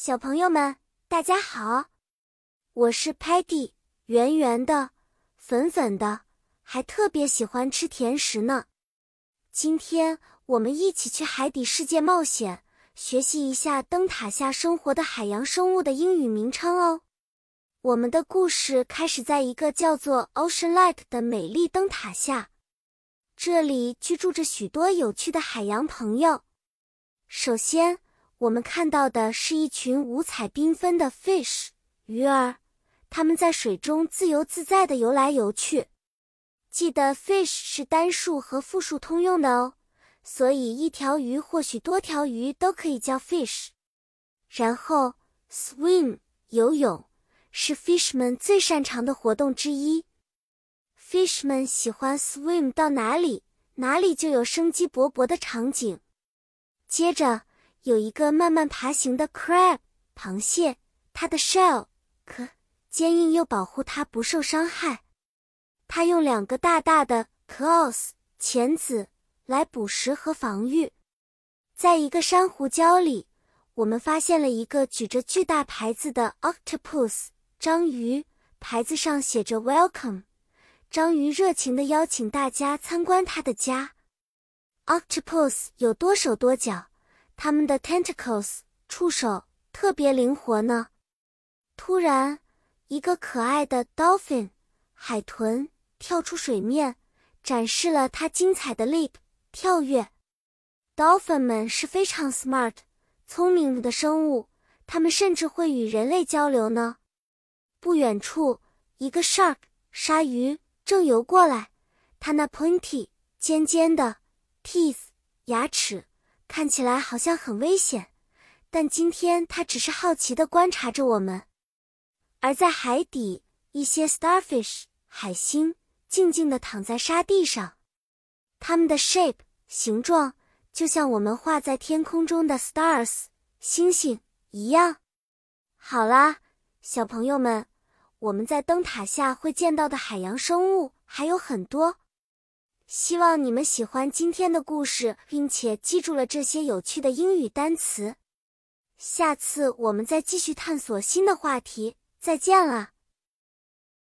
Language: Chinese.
小朋友们，大家好，我是 Patty，圆圆的，粉粉的，还特别喜欢吃甜食呢。今天我们一起去海底世界冒险，学习一下灯塔下生活的海洋生物的英语名称哦。我们的故事开始在一个叫做 Ocean Lake 的美丽灯塔下，这里居住着许多有趣的海洋朋友。首先。我们看到的是一群五彩缤纷的 fish 鱼儿，它们在水中自由自在地游来游去。记得 fish 是单数和复数通用的哦，所以一条鱼或许多条鱼都可以叫 fish。然后 swim 游泳是 fish 们最擅长的活动之一，fish 们喜欢 swim 到哪里，哪里就有生机勃勃的场景。接着。有一个慢慢爬行的 crab 螃蟹，它的 shell 壳坚硬又保护它不受伤害。它用两个大大的 claws 钳子来捕食和防御。在一个珊瑚礁里，我们发现了一个举着巨大牌子的 octopus 章鱼，牌子上写着 welcome。章鱼热情地邀请大家参观它的家。octopus 有多手多脚。它们的 tentacles 触手特别灵活呢。突然，一个可爱的 dolphin 海豚跳出水面，展示了它精彩的 leap 跳跃。dolphin 们是非常 smart 聪明的生物，它们甚至会与人类交流呢。不远处，一个 shark 鲨鱼正游过来，它那 pointy 尖尖的 teeth 牙齿。看起来好像很危险，但今天它只是好奇地观察着我们。而在海底，一些 starfish 海星静静地躺在沙地上，它们的 shape 形状就像我们画在天空中的 stars 星星一样。好啦，小朋友们，我们在灯塔下会见到的海洋生物还有很多。希望你们喜欢今天的故事，并且记住了这些有趣的英语单词。下次我们再继续探索新的话题。再见了。